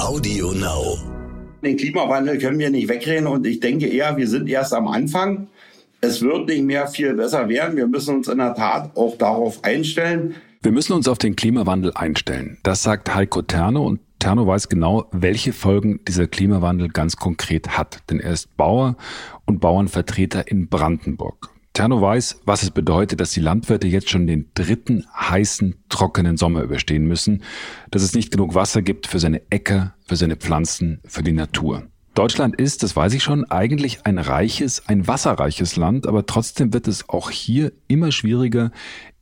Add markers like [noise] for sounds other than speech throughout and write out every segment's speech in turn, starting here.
Audio Now. Den Klimawandel können wir nicht wegreden und ich denke eher, wir sind erst am Anfang. Es wird nicht mehr viel besser werden. Wir müssen uns in der Tat auch darauf einstellen. Wir müssen uns auf den Klimawandel einstellen. Das sagt Heiko Terne und Terno weiß genau, welche Folgen dieser Klimawandel ganz konkret hat, denn er ist Bauer und Bauernvertreter in Brandenburg. Terno weiß, was es bedeutet, dass die Landwirte jetzt schon den dritten heißen, trockenen Sommer überstehen müssen, dass es nicht genug Wasser gibt für seine Äcker, für seine Pflanzen, für die Natur. Deutschland ist, das weiß ich schon, eigentlich ein reiches, ein wasserreiches Land, aber trotzdem wird es auch hier immer schwieriger,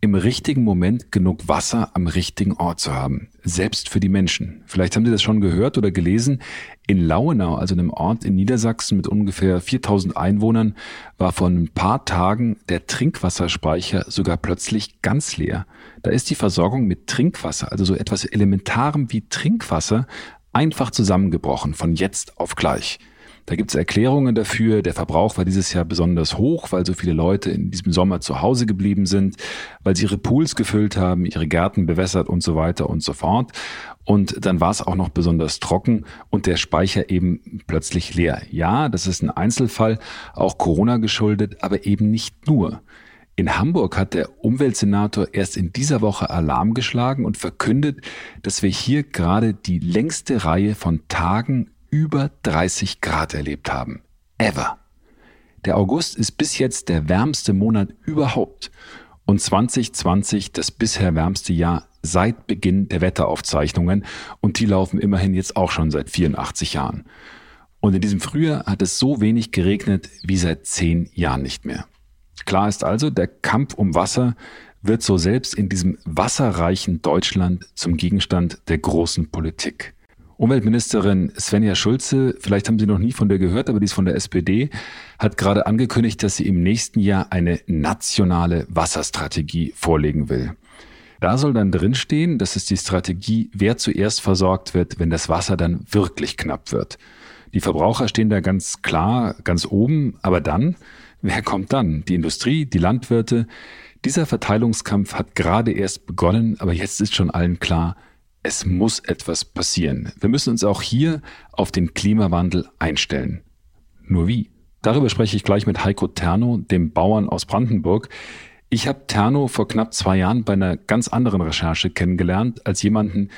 im richtigen Moment genug Wasser am richtigen Ort zu haben. Selbst für die Menschen. Vielleicht haben Sie das schon gehört oder gelesen. In Lauenau, also einem Ort in Niedersachsen mit ungefähr 4000 Einwohnern, war vor ein paar Tagen der Trinkwasserspeicher sogar plötzlich ganz leer. Da ist die Versorgung mit Trinkwasser, also so etwas Elementarem wie Trinkwasser, einfach zusammengebrochen von jetzt auf gleich. Da gibt es Erklärungen dafür. Der Verbrauch war dieses Jahr besonders hoch, weil so viele Leute in diesem Sommer zu Hause geblieben sind, weil sie ihre Pools gefüllt haben, ihre Gärten bewässert und so weiter und so fort. Und dann war es auch noch besonders trocken und der Speicher eben plötzlich leer. Ja, das ist ein Einzelfall, auch Corona geschuldet, aber eben nicht nur. In Hamburg hat der Umweltsenator erst in dieser Woche Alarm geschlagen und verkündet, dass wir hier gerade die längste Reihe von Tagen über 30 Grad erlebt haben. Ever. Der August ist bis jetzt der wärmste Monat überhaupt und 2020 das bisher wärmste Jahr seit Beginn der Wetteraufzeichnungen und die laufen immerhin jetzt auch schon seit 84 Jahren. Und in diesem Frühjahr hat es so wenig geregnet wie seit zehn Jahren nicht mehr. Klar ist also, der Kampf um Wasser wird so selbst in diesem wasserreichen Deutschland zum Gegenstand der großen Politik. Umweltministerin Svenja Schulze, vielleicht haben Sie noch nie von der gehört, aber die ist von der SPD, hat gerade angekündigt, dass sie im nächsten Jahr eine nationale Wasserstrategie vorlegen will. Da soll dann drinstehen, dass es die Strategie, wer zuerst versorgt wird, wenn das Wasser dann wirklich knapp wird. Die Verbraucher stehen da ganz klar, ganz oben, aber dann, [laughs] Wer kommt dann? Die Industrie, die Landwirte? Dieser Verteilungskampf hat gerade erst begonnen, aber jetzt ist schon allen klar, es muss etwas passieren. Wir müssen uns auch hier auf den Klimawandel einstellen. Nur wie? Darüber spreche ich gleich mit Heiko Terno, dem Bauern aus Brandenburg. Ich habe Terno vor knapp zwei Jahren bei einer ganz anderen Recherche kennengelernt, als jemanden,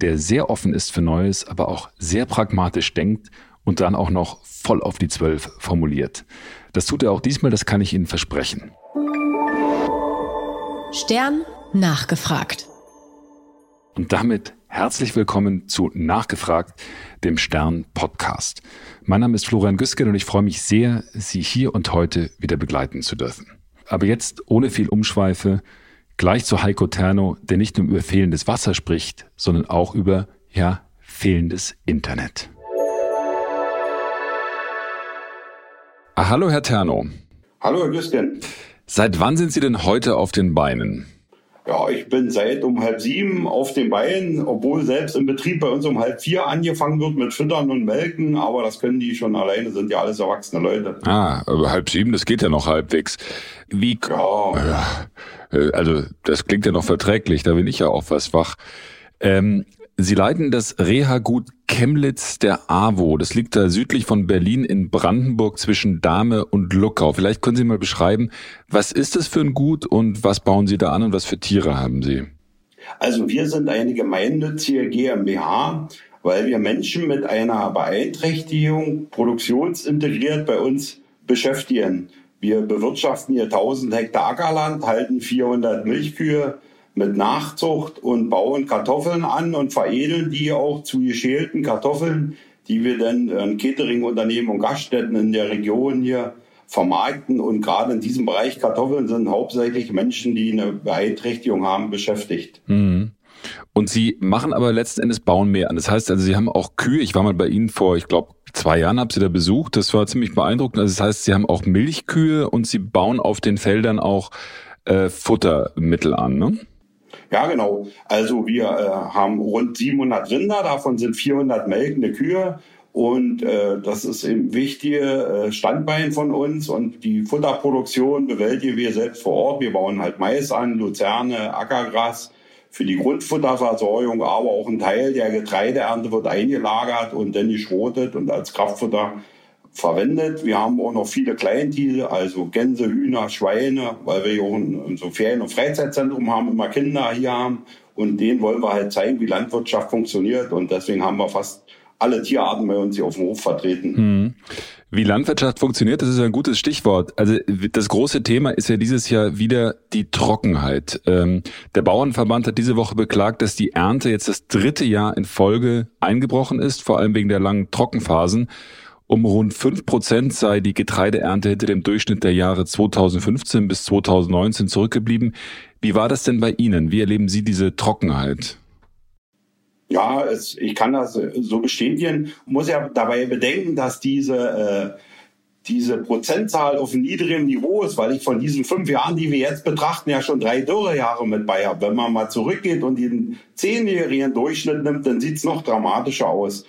der sehr offen ist für Neues, aber auch sehr pragmatisch denkt und dann auch noch voll auf die Zwölf formuliert. Das tut er auch diesmal, das kann ich Ihnen versprechen. Stern nachgefragt. Und damit herzlich willkommen zu Nachgefragt, dem Stern Podcast. Mein Name ist Florian Güsken und ich freue mich sehr, Sie hier und heute wieder begleiten zu dürfen. Aber jetzt ohne viel Umschweife gleich zu Heiko Terno, der nicht nur über fehlendes Wasser spricht, sondern auch über, ja, fehlendes Internet. Ah, hallo, Herr Terno. Hallo, Herr Güsken. Seit wann sind Sie denn heute auf den Beinen? Ja, ich bin seit um halb sieben auf den Beinen, obwohl selbst im Betrieb bei uns um halb vier angefangen wird mit Füttern und Melken, aber das können die schon alleine, sind ja alles erwachsene Leute. Ah, aber halb sieben, das geht ja noch halbwegs. Wie? Ja. Äh, also, das klingt ja noch verträglich, da bin ich ja auch was wach. Ähm, Sie leiten das Reha-Gut Chemnitz der AWO. Das liegt da südlich von Berlin in Brandenburg zwischen Dahme und Luckau. Vielleicht können Sie mal beschreiben, was ist das für ein Gut und was bauen Sie da an und was für Tiere haben Sie? Also wir sind eine gemeinnützige GmbH, weil wir Menschen mit einer Beeinträchtigung produktionsintegriert bei uns beschäftigen. Wir bewirtschaften hier 1000 Hektar Ackerland, halten 400 Milchkühe, mit Nachzucht und bauen Kartoffeln an und veredeln die auch zu geschälten Kartoffeln, die wir dann an Catering-Unternehmen und Gaststätten in der Region hier vermarkten. Und gerade in diesem Bereich Kartoffeln sind hauptsächlich Menschen, die eine Beeinträchtigung haben, beschäftigt. Mhm. Und Sie machen aber letzten Endes bauen mehr an. Das heißt also, Sie haben auch Kühe. Ich war mal bei Ihnen vor, ich glaube, zwei Jahren habe Sie da besucht. Das war ziemlich beeindruckend. Also das heißt, Sie haben auch Milchkühe und Sie bauen auf den Feldern auch äh, Futtermittel an, ne? Ja, genau. Also wir äh, haben rund 700 Rinder, davon sind 400 melkende Kühe. Und äh, das ist ein wichtiges äh, Standbein von uns. Und die Futterproduktion bewältigen wir selbst vor Ort. Wir bauen halt Mais an, Luzerne, Ackergras für die Grundfutterversorgung, aber auch ein Teil der Getreideernte wird eingelagert und dann geschrotet und als Kraftfutter verwendet. Wir haben auch noch viele Kleintiere, also Gänse, Hühner, Schweine, weil wir hier auch ein, so Ferien- und Freizeitzentrum haben, immer Kinder hier haben. Und denen wollen wir halt zeigen, wie Landwirtschaft funktioniert. Und deswegen haben wir fast alle Tierarten bei uns hier auf dem Hof vertreten. Hm. Wie Landwirtschaft funktioniert, das ist ein gutes Stichwort. Also das große Thema ist ja dieses Jahr wieder die Trockenheit. Ähm, der Bauernverband hat diese Woche beklagt, dass die Ernte jetzt das dritte Jahr in Folge eingebrochen ist, vor allem wegen der langen Trockenphasen. Um rund fünf Prozent sei die Getreideernte hinter dem Durchschnitt der Jahre 2015 bis 2019 zurückgeblieben. Wie war das denn bei Ihnen? Wie erleben Sie diese Trockenheit? Ja, es, ich kann das so bestätigen. Muss ja dabei bedenken, dass diese, äh, diese Prozentzahl auf einem niedrigen Niveau ist, weil ich von diesen fünf Jahren, die wir jetzt betrachten, ja schon drei Dürrejahre mit bei habe. Wenn man mal zurückgeht und den zehnjährigen Durchschnitt nimmt, dann sieht's noch dramatischer aus.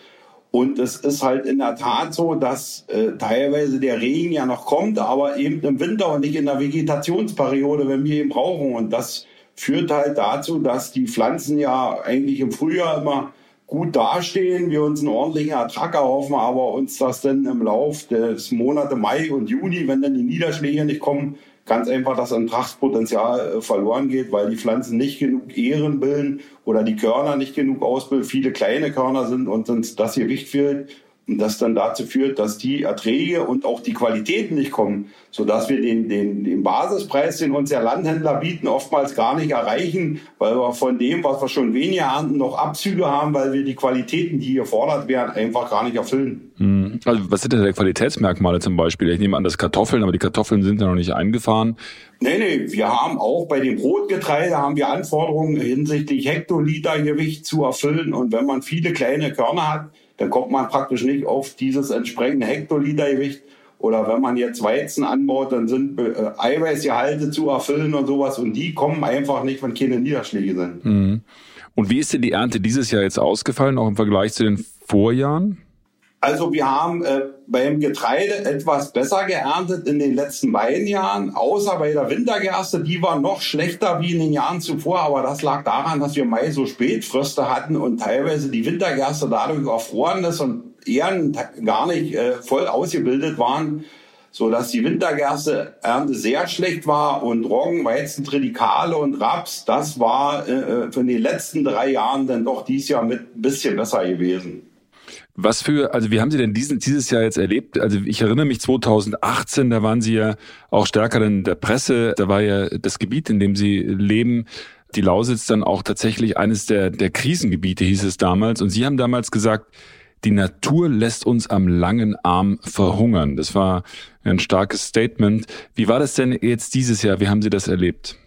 Und es ist halt in der Tat so, dass äh, teilweise der Regen ja noch kommt, aber eben im Winter und nicht in der Vegetationsperiode, wenn wir ihn brauchen. Und das führt halt dazu, dass die Pflanzen ja eigentlich im Frühjahr immer gut dastehen, wir uns einen ordentlichen Ertrag erhoffen, aber uns das dann im Lauf des Monate Mai und Juni, wenn dann die Niederschläge nicht kommen, ganz einfach das Ertragspotenzial äh, verloren geht, weil die Pflanzen nicht genug Ähren bilden oder die Körner nicht genug ausbilden, viele kleine Körner sind und uns das Gewicht fehlt und das dann dazu führt, dass die Erträge und auch die Qualitäten nicht kommen, sodass wir den, den, den Basispreis, den uns der Landhändler bieten, oftmals gar nicht erreichen, weil wir von dem, was wir schon weniger ernten, noch Abzüge haben, weil wir die Qualitäten, die gefordert werden, einfach gar nicht erfüllen. Hm. Also was sind denn die Qualitätsmerkmale zum Beispiel? Ich nehme an, das Kartoffeln, aber die Kartoffeln sind ja noch nicht eingefahren. Nee, nee, wir haben auch bei dem Brotgetreide haben wir Anforderungen hinsichtlich Hektolitergewicht zu erfüllen. Und wenn man viele kleine Körner hat, dann kommt man praktisch nicht auf dieses entsprechende Hektolitergewicht. Oder wenn man jetzt Weizen anbaut, dann sind äh, Eiweißgehalte zu erfüllen und sowas. Und die kommen einfach nicht, wenn keine Niederschläge sind. Mhm. Und wie ist denn die Ernte dieses Jahr jetzt ausgefallen, auch im Vergleich zu den Vorjahren? Also wir haben äh, beim Getreide etwas besser geerntet in den letzten beiden Jahren, außer bei der Wintergerste, die war noch schlechter wie in den Jahren zuvor, aber das lag daran, dass wir Mai so Spätfröste hatten und teilweise die Wintergerste dadurch erfroren ist und Ähren gar nicht äh, voll ausgebildet waren, so dass die Wintergerste Ernte sehr schlecht war und Roggen, Weizen, Tritikale und Raps, das war äh, äh für die letzten drei Jahren dann doch dies Jahr mit ein bisschen besser gewesen. Was für, also wie haben Sie denn diesen, dieses Jahr jetzt erlebt? Also ich erinnere mich 2018, da waren Sie ja auch stärker in der Presse. Da war ja das Gebiet, in dem Sie leben, die Lausitz dann auch tatsächlich eines der, der Krisengebiete, hieß es damals. Und Sie haben damals gesagt, die Natur lässt uns am langen Arm verhungern. Das war ein starkes Statement. Wie war das denn jetzt dieses Jahr? Wie haben Sie das erlebt?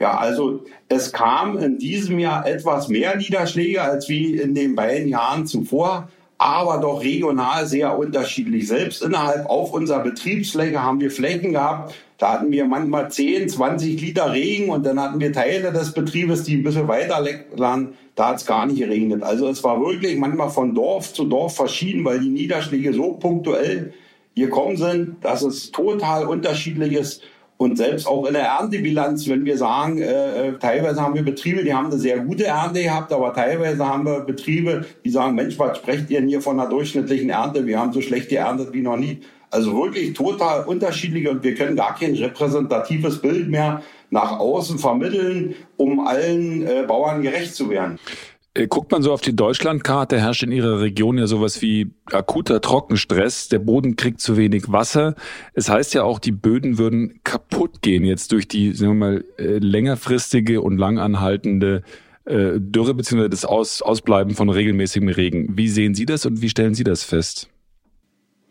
Ja, also es kam in diesem Jahr etwas mehr Niederschläge als wie in den beiden Jahren zuvor aber doch regional sehr unterschiedlich. Selbst innerhalb auf unserer Betriebsfläche haben wir Flächen gehabt, da hatten wir manchmal 10, 20 Liter Regen und dann hatten wir Teile des Betriebes, die ein bisschen weiter waren, da hat es gar nicht geregnet. Also es war wirklich manchmal von Dorf zu Dorf verschieden, weil die Niederschläge so punktuell gekommen sind, dass es total unterschiedlich ist. Und selbst auch in der Erntebilanz, wenn wir sagen, äh, äh, teilweise haben wir Betriebe, die haben eine sehr gute Ernte gehabt, aber teilweise haben wir Betriebe, die sagen, Mensch, was sprecht ihr denn hier von einer durchschnittlichen Ernte? Wir haben so schlecht geerntet wie noch nie. Also wirklich total unterschiedlich und wir können gar kein repräsentatives Bild mehr nach außen vermitteln, um allen äh, Bauern gerecht zu werden. Äh, guckt man so auf die Deutschlandkarte, herrscht in Ihrer Region ja sowas wie akuter Trockenstress. Der Boden kriegt zu wenig Wasser. Es heißt ja auch, die Böden würden kaputt gehen jetzt durch die, sagen wir mal, äh, längerfristige und langanhaltende äh, Dürre beziehungsweise das Aus, Ausbleiben von regelmäßigem Regen. Wie sehen Sie das und wie stellen Sie das fest?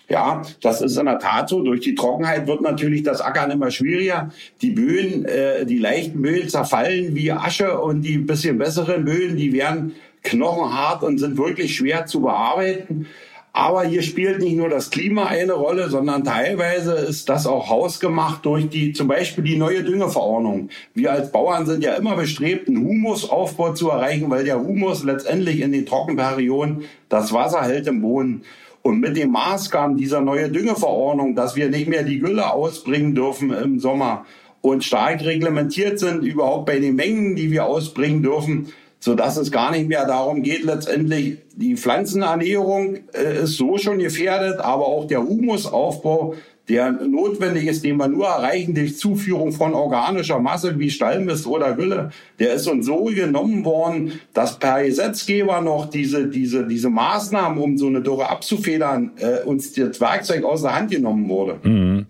Ja, das ist in der Tat so. Durch die Trockenheit wird natürlich das Ackern immer schwieriger. Die Böen, äh, die leichten Böen zerfallen wie Asche und die bisschen besseren Böen, die werden knochenhart und sind wirklich schwer zu bearbeiten. Aber hier spielt nicht nur das Klima eine Rolle, sondern teilweise ist das auch hausgemacht durch die, zum Beispiel die neue Düngeverordnung. Wir als Bauern sind ja immer bestrebt, einen Humusaufbau zu erreichen, weil der Humus letztendlich in den Trockenperioden das Wasser hält im Boden. Und mit dem Maßgaben dieser neue Düngeverordnung, dass wir nicht mehr die Gülle ausbringen dürfen im Sommer und stark reglementiert sind, überhaupt bei den Mengen, die wir ausbringen dürfen, so dass es gar nicht mehr darum geht, letztendlich die Pflanzenernährung äh, ist so schon gefährdet, aber auch der Humusaufbau der notwendig ist, den wir nur erreichen durch Zuführung von organischer Masse wie Stallmist oder Gülle, der ist uns so genommen worden, dass per Gesetzgeber noch diese, diese, diese Maßnahmen, um so eine Dürre abzufedern, äh, uns das Werkzeug aus der Hand genommen wurde. Mhm.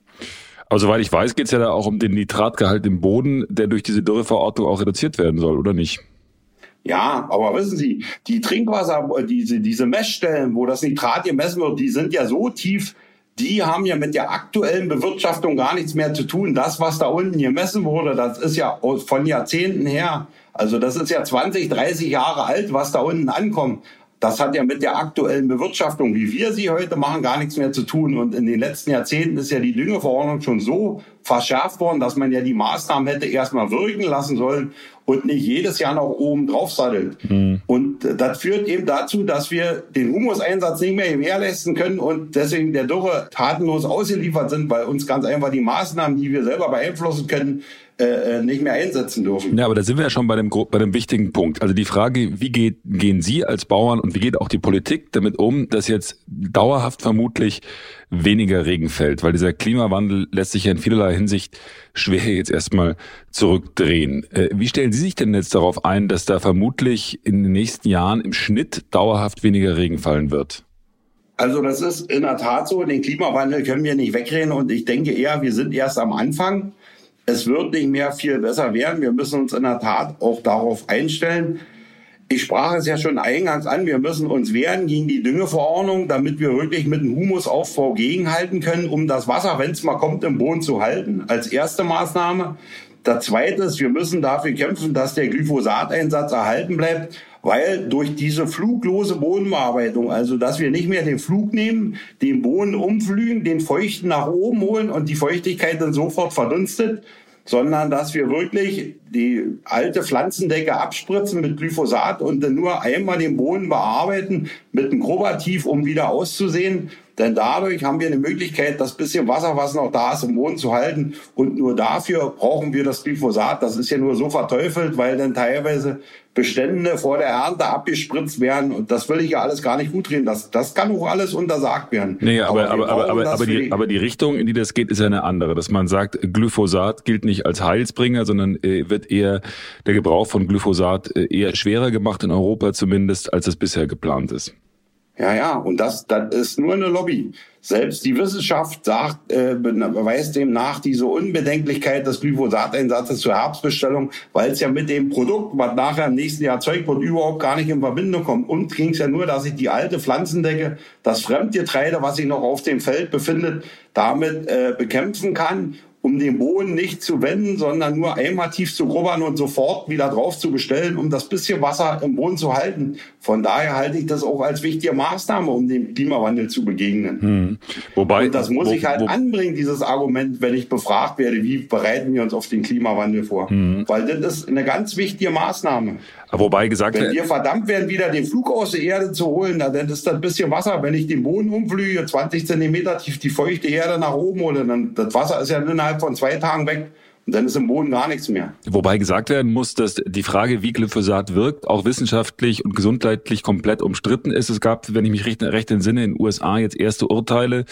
Also, soweit ich weiß, geht es ja da auch um den Nitratgehalt im Boden, der durch diese Dürreverordnung auch reduziert werden soll, oder nicht? Ja, aber wissen Sie, die Trinkwasser, diese, diese Messstellen, wo das Nitrat gemessen wird, die sind ja so tief, die haben ja mit der aktuellen Bewirtschaftung gar nichts mehr zu tun. Das, was da unten gemessen wurde, das ist ja von Jahrzehnten her. Also das ist ja 20, 30 Jahre alt, was da unten ankommt. Das hat ja mit der aktuellen Bewirtschaftung, wie wir sie heute machen, gar nichts mehr zu tun. Und in den letzten Jahrzehnten ist ja die Düngeverordnung schon so verschärft worden, dass man ja die Maßnahmen hätte erstmal wirken lassen sollen und nicht jedes Jahr noch oben drauf sattelt. Mhm. Und das führt eben dazu, dass wir den Humuseinsatz nicht mehr gewährleisten können und deswegen der Dürre tatenlos ausgeliefert sind, weil uns ganz einfach die Maßnahmen, die wir selber beeinflussen können, äh, äh, nicht mehr einsetzen dürfen. Ja, aber da sind wir ja schon bei dem, bei dem wichtigen Punkt. Also die Frage, wie geht, gehen Sie als Bauern und wie geht auch die Politik damit um, dass jetzt dauerhaft vermutlich weniger Regen fällt? Weil dieser Klimawandel lässt sich ja in vielerlei Hinsicht schwer jetzt erstmal zurückdrehen. Äh, wie stellen Sie sich denn jetzt darauf ein, dass da vermutlich in den nächsten Jahren im Schnitt dauerhaft weniger Regen fallen wird? Also das ist in der Tat so. Den Klimawandel können wir nicht wegreden und ich denke eher, wir sind erst am Anfang es wird nicht mehr viel besser werden. Wir müssen uns in der Tat auch darauf einstellen. Ich sprach es ja schon eingangs an, wir müssen uns wehren gegen die Düngeverordnung, damit wir wirklich mit dem Humusaufbau gegenhalten können, um das Wasser, wenn es mal kommt, im Boden zu halten, als erste Maßnahme. Das zweite ist, wir müssen dafür kämpfen, dass der Glyphosateinsatz erhalten bleibt, weil durch diese fluglose Bodenbearbeitung, also dass wir nicht mehr den Flug nehmen, den Boden umflügen, den Feuchten nach oben holen und die Feuchtigkeit dann sofort verdunstet, sondern dass wir wirklich die alte Pflanzendecke abspritzen mit Glyphosat und dann nur einmal den Boden bearbeiten mit einem Grobativ, um wieder auszusehen. Denn dadurch haben wir eine Möglichkeit, das bisschen Wasser, was noch da ist, im Boden zu halten. Und nur dafür brauchen wir das Glyphosat. Das ist ja nur so verteufelt, weil dann teilweise Bestände vor der Ernte abgespritzt werden. Und das will ich ja alles gar nicht gut reden. Das, das kann auch alles untersagt werden. Nee, aber, aber, aber, aber, aber, die, aber die Richtung, in die das geht, ist ja eine andere. Dass man sagt, Glyphosat gilt nicht als Heilsbringer, sondern äh, wird eher der Gebrauch von Glyphosat äh, eher schwerer gemacht in Europa zumindest, als es bisher geplant ist. Ja, ja, und das, das ist nur eine Lobby. Selbst die Wissenschaft sagt, äh, weist dem nach diese Unbedenklichkeit des Glyphosateinsatzes zur Herbstbestellung, weil es ja mit dem Produkt, was nachher im nächsten Jahr Zeug wird, überhaupt gar nicht in Verbindung kommt. Und ging es ja nur, dass ich die alte Pflanzendecke, das Fremdgetreide, was sich noch auf dem Feld befindet, damit äh, bekämpfen kann um den Boden nicht zu wenden, sondern nur einmal tief zu grubbern und sofort wieder drauf zu bestellen, um das bisschen Wasser im Boden zu halten. Von daher halte ich das auch als wichtige Maßnahme, um dem Klimawandel zu begegnen. Hm. Wobei, und das muss wo, ich halt wo, anbringen, dieses Argument, wenn ich befragt werde, wie bereiten wir uns auf den Klimawandel vor. Hm. Weil das ist eine ganz wichtige Maßnahme. Wobei gesagt Wenn wir verdammt werden, wieder den Flug aus der Erde zu holen, dann ist das ein bisschen Wasser. Wenn ich den Boden umflüge, 20 Zentimeter tief die feuchte Erde nach oben hole, dann das Wasser ist ja innerhalb von zwei Tagen weg. Und dann ist im Boden gar nichts mehr. Wobei gesagt werden muss, dass die Frage, wie Glyphosat wirkt, auch wissenschaftlich und gesundheitlich komplett umstritten ist. Es gab, wenn ich mich recht, recht entsinne, in den USA jetzt erste Urteile,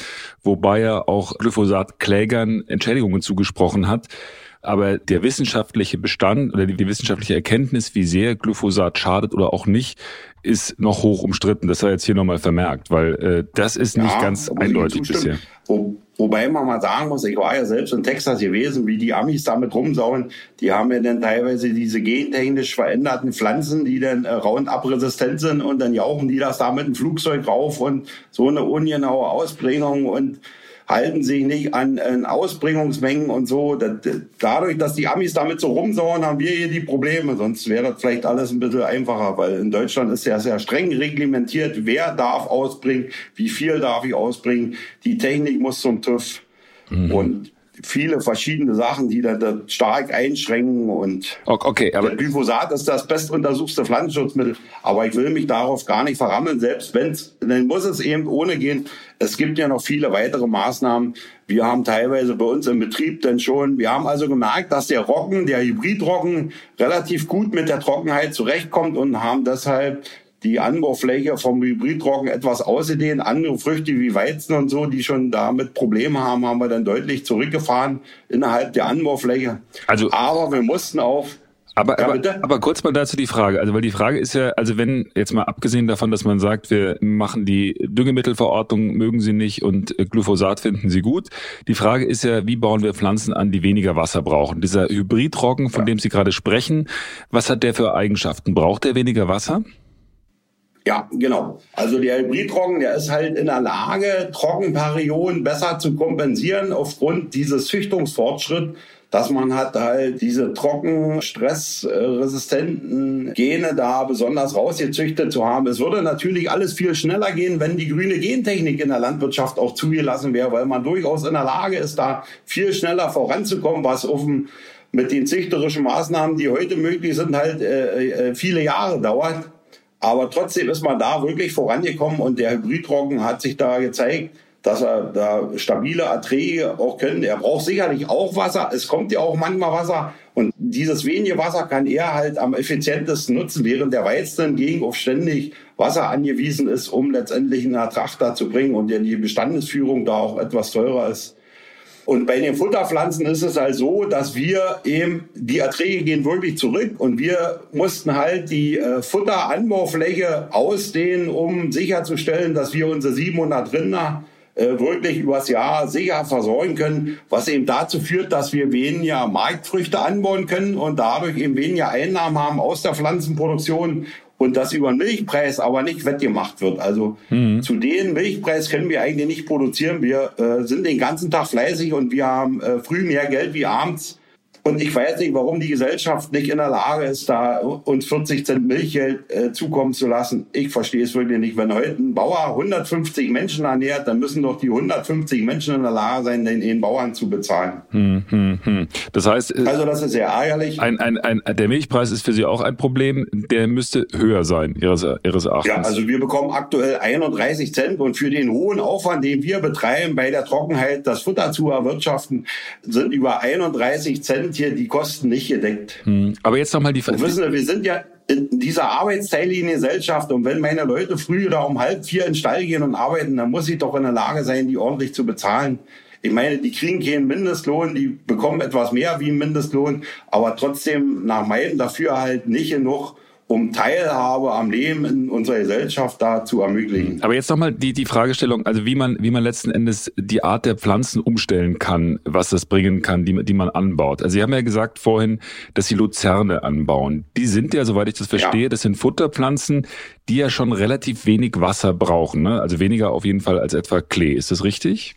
wobei er auch Glyphosat-Klägern Entschädigungen zugesprochen hat. Aber der wissenschaftliche Bestand oder die, wissenschaftliche Erkenntnis, wie sehr Glyphosat schadet oder auch nicht, ist noch hoch umstritten. Das sei jetzt hier nochmal vermerkt, weil äh, das ist nicht ja, ganz eindeutig bisher. Wo, wobei man mal sagen muss, ich war ja selbst in Texas gewesen, wie die Amis damit rumsauen. Die haben ja dann teilweise diese gentechnisch veränderten Pflanzen, die dann äh, Roundup resistent sind und dann jauchen die das da mit dem Flugzeug rauf und so eine ungenaue Ausbringung und halten sich nicht an, an Ausbringungsmengen und so. Das, dadurch, dass die Amis damit so rumsauern, haben wir hier die Probleme. Sonst wäre das vielleicht alles ein bisschen einfacher, weil in Deutschland ist ja sehr streng reglementiert, wer darf ausbringen, wie viel darf ich ausbringen. Die Technik muss zum TÜV. Mhm. Und viele verschiedene Sachen, die da, da stark einschränken und okay, aber Glyphosat ist das bestuntersuchte Pflanzenschutzmittel. Aber ich will mich darauf gar nicht verrammeln, selbst wenn es, dann muss es eben ohne gehen. Es gibt ja noch viele weitere Maßnahmen. Wir haben teilweise bei uns im Betrieb dann schon, wir haben also gemerkt, dass der Roggen, der Hybridroggen relativ gut mit der Trockenheit zurechtkommt und haben deshalb die Anbaufläche vom Hybridroggen etwas ausgedehnt. Andere Früchte wie Weizen und so, die schon damit Probleme haben, haben wir dann deutlich zurückgefahren innerhalb der Anbaufläche. Also, aber wir mussten auf aber, ja, aber, aber kurz mal dazu die Frage. Also, weil die Frage ist ja, also wenn, jetzt mal abgesehen davon, dass man sagt, wir machen die Düngemittelverordnung, mögen sie nicht und Glyphosat finden sie gut. Die Frage ist ja, wie bauen wir Pflanzen an, die weniger Wasser brauchen? Dieser Hybridroggen, von ja. dem Sie gerade sprechen, was hat der für Eigenschaften? Braucht der weniger Wasser? Ja, genau. Also der Hybridroggen, der ist halt in der Lage, Trockenperioden besser zu kompensieren aufgrund dieses Züchtungsfortschritts, dass man hat halt diese trocken stressresistenten Gene da besonders rausgezüchtet zu haben. Es würde natürlich alles viel schneller gehen, wenn die grüne Gentechnik in der Landwirtschaft auch zugelassen wäre, weil man durchaus in der Lage ist, da viel schneller voranzukommen, was auf dem mit den züchterischen Maßnahmen, die heute möglich sind, halt äh, äh viele Jahre dauert. Aber trotzdem ist man da wirklich vorangekommen und der Hybridroggen hat sich da gezeigt, dass er da stabile Erträge auch können. Er braucht sicherlich auch Wasser. Es kommt ja auch manchmal Wasser. Und dieses wenige Wasser kann er halt am effizientesten nutzen, während der Weizen hingegen auf ständig Wasser angewiesen ist, um letztendlich einen Ertrag da zu bringen und die Bestandesführung da auch etwas teurer ist. Und bei den Futterpflanzen ist es halt so, dass wir eben, die Erträge gehen wirklich zurück und wir mussten halt die äh, Futteranbaufläche ausdehnen, um sicherzustellen, dass wir unsere 700 Rinder äh, wirklich übers Jahr sicher versorgen können, was eben dazu führt, dass wir weniger Marktfrüchte anbauen können und dadurch eben weniger Einnahmen haben aus der Pflanzenproduktion und das über den Milchpreis aber nicht wettgemacht wird. Also mhm. zu den Milchpreis können wir eigentlich nicht produzieren. Wir äh, sind den ganzen Tag fleißig und wir haben äh, früh mehr Geld wie abends und ich weiß nicht, warum die Gesellschaft nicht in der Lage ist, da uns 40 Cent Milchgeld äh, zukommen zu lassen. Ich verstehe es wirklich nicht. Wenn heute ein Bauer 150 Menschen ernährt, dann müssen doch die 150 Menschen in der Lage sein, den, den Bauern zu bezahlen. Hm, hm, hm. Das heißt, äh, also das ist sehr ärgerlich. Ein, ein, ein, der Milchpreis ist für Sie auch ein Problem. Der müsste höher sein, Ihres, Ihres Erachtens. Ja, also wir bekommen aktuell 31 Cent und für den hohen Aufwand, den wir betreiben, bei der Trockenheit das Futter zu erwirtschaften, sind über 31 Cent sind hier die Kosten nicht gedeckt. Hm. Aber jetzt nochmal die Frage. Wissen Sie, wir sind ja in dieser arbeitsteiligen Gesellschaft und wenn meine Leute früh oder um halb vier in den Stall gehen und arbeiten, dann muss ich doch in der Lage sein, die ordentlich zu bezahlen. Ich meine, die kriegen keinen Mindestlohn, die bekommen etwas mehr wie ein Mindestlohn, aber trotzdem nach meinem dafür halt nicht genug, um Teilhabe am Leben in unserer Gesellschaft da zu ermöglichen. Aber jetzt nochmal die, die Fragestellung, also wie man, wie man letzten Endes die Art der Pflanzen umstellen kann, was das bringen kann, die, die man anbaut. Also Sie haben ja gesagt vorhin, dass Sie Luzerne anbauen. Die sind ja, soweit ich das verstehe, ja. das sind Futterpflanzen, die ja schon relativ wenig Wasser brauchen, ne? also weniger auf jeden Fall als etwa Klee. Ist das richtig?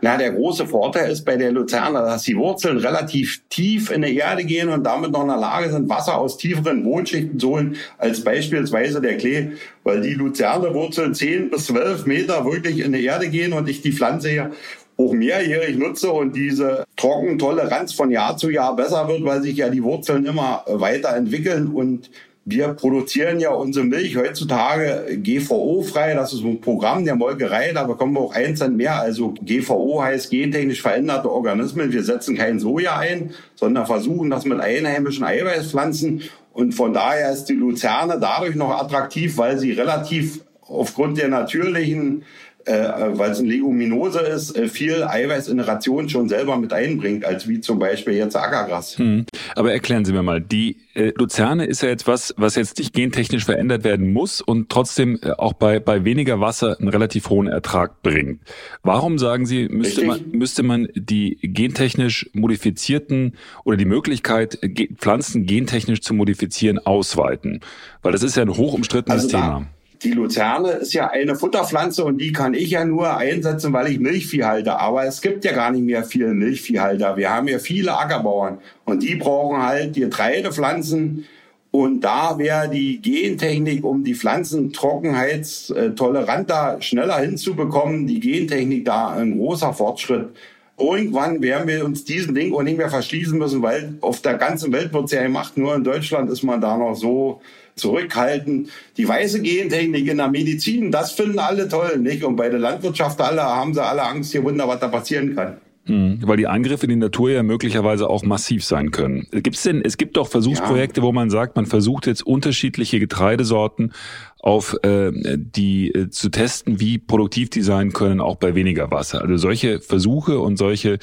Na, der große Vorteil ist bei der Luzerne, dass die Wurzeln relativ tief in die Erde gehen und damit noch in der Lage sind, Wasser aus tieferen Bodenschichten zu holen, als beispielsweise der Klee, weil die Luzerne-Wurzeln 10 bis 12 Meter wirklich in die Erde gehen und ich die Pflanze ja auch mehrjährig nutze und diese Trockentoleranz von Jahr zu Jahr besser wird, weil sich ja die Wurzeln immer weiterentwickeln und wir produzieren ja unsere Milch heutzutage GVO-frei. Das ist ein Programm der Molkerei. Da bekommen wir auch ein Cent mehr. Also GVO heißt gentechnisch veränderte Organismen. Wir setzen kein Soja ein, sondern versuchen das mit einheimischen Eiweißpflanzen. Und von daher ist die Luzerne dadurch noch attraktiv, weil sie relativ aufgrund der natürlichen äh, weil es eine Leguminose ist, äh, viel Eiweiß in der Ration schon selber mit einbringt, als wie zum Beispiel jetzt Ackergras. Hm. Aber erklären Sie mir mal, die äh, Luzerne ist ja jetzt was, was jetzt nicht gentechnisch verändert werden muss und trotzdem äh, auch bei, bei weniger Wasser einen relativ hohen Ertrag bringt. Warum sagen Sie, müsste man, müsste man die gentechnisch modifizierten oder die Möglichkeit, Pflanzen gentechnisch zu modifizieren, ausweiten? Weil das ist ja ein hoch umstrittenes also Thema die Luzerne ist ja eine Futterpflanze und die kann ich ja nur einsetzen, weil ich Milchvieh halte. Aber es gibt ja gar nicht mehr viele Milchviehhalter. Wir haben ja viele Ackerbauern und die brauchen halt Getreidepflanzen. Und da wäre die Gentechnik, um die Pflanzen trockenheitstoleranter, schneller hinzubekommen, die Gentechnik da ein großer Fortschritt irgendwann werden wir uns diesen Ding auch nicht mehr verschließen müssen, weil auf der ganzen Welt wird es ja gemacht. Nur in Deutschland ist man da noch so zurückhaltend. Die weiße Gentechnik in der Medizin, das finden alle toll, nicht? Und bei der Landwirtschaft alle haben sie alle Angst, hier Wunder, was da passieren kann. Mhm, weil die Eingriffe in die Natur ja möglicherweise auch massiv sein können. Gibt's denn, es gibt doch Versuchsprojekte, ja. wo man sagt, man versucht jetzt unterschiedliche Getreidesorten auf äh, die äh, zu testen, wie produktiv die sein können, auch bei weniger Wasser. Also solche Versuche und solche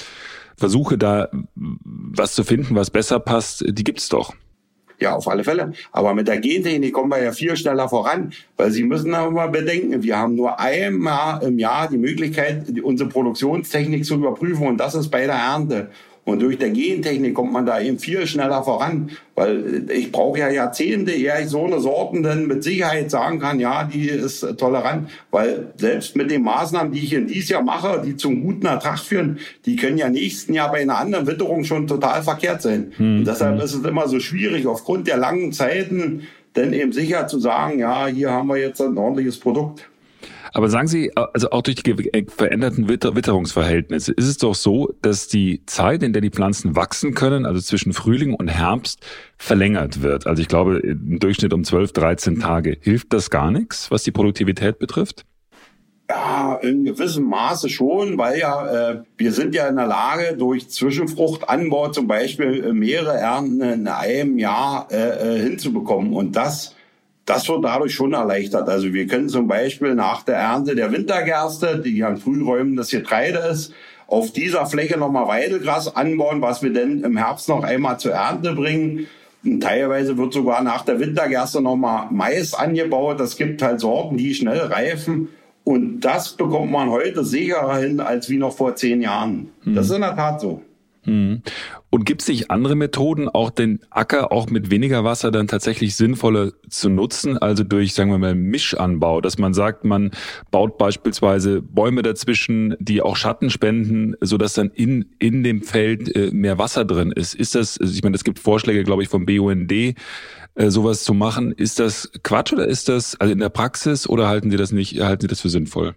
Versuche da was zu finden, was besser passt, die gibt's doch. Ja, auf alle Fälle. Aber mit der Gentechnik kommen wir ja viel schneller voran, weil Sie müssen aber mal bedenken, wir haben nur einmal im Jahr die Möglichkeit, unsere Produktionstechnik zu überprüfen und das ist bei der Ernte. Und durch der Gentechnik kommt man da eben viel schneller voran, weil ich brauche ja Jahrzehnte, ehe ich so eine Sorten dann mit Sicherheit sagen kann, ja, die ist tolerant, weil selbst mit den Maßnahmen, die ich in dieses Jahr mache, die zum guten Ertrag führen, die können ja nächsten Jahr bei einer anderen Witterung schon total verkehrt sein. Hm. Und deshalb ist es immer so schwierig, aufgrund der langen Zeiten, denn eben sicher zu sagen, ja, hier haben wir jetzt ein ordentliches Produkt. Aber sagen Sie, also auch durch die äh, veränderten Witter Witterungsverhältnisse, ist es doch so, dass die Zeit, in der die Pflanzen wachsen können, also zwischen Frühling und Herbst, verlängert wird. Also ich glaube, im Durchschnitt um 12, 13 Tage. Hilft das gar nichts, was die Produktivität betrifft? Ja, in gewissem Maße schon, weil ja äh, wir sind ja in der Lage, durch Zwischenfruchtanbau zum Beispiel äh, mehrere Ernten in einem Jahr äh, äh hinzubekommen. Und das das wird dadurch schon erleichtert. Also wir können zum Beispiel nach der Ernte der Wintergerste, die an Frühräumen das Getreide ist, auf dieser Fläche nochmal Weidelgras anbauen, was wir dann im Herbst noch einmal zur Ernte bringen. Und teilweise wird sogar nach der Wintergerste nochmal Mais angebaut. Das gibt halt Sorten, die schnell reifen. Und das bekommt man heute sicherer hin als wie noch vor zehn Jahren. Das ist in der Tat so. Mhm. Und gibt es nicht andere Methoden, auch den Acker auch mit weniger Wasser dann tatsächlich sinnvoller zu nutzen? Also durch, sagen wir mal, Mischanbau, dass man sagt, man baut beispielsweise Bäume dazwischen, die auch Schatten spenden, sodass dann in, in dem Feld äh, mehr Wasser drin ist. Ist das, also ich meine, es gibt Vorschläge, glaube ich, vom BUND, äh, sowas zu machen. Ist das Quatsch oder ist das also in der Praxis oder halten Sie das nicht, halten Sie das für sinnvoll?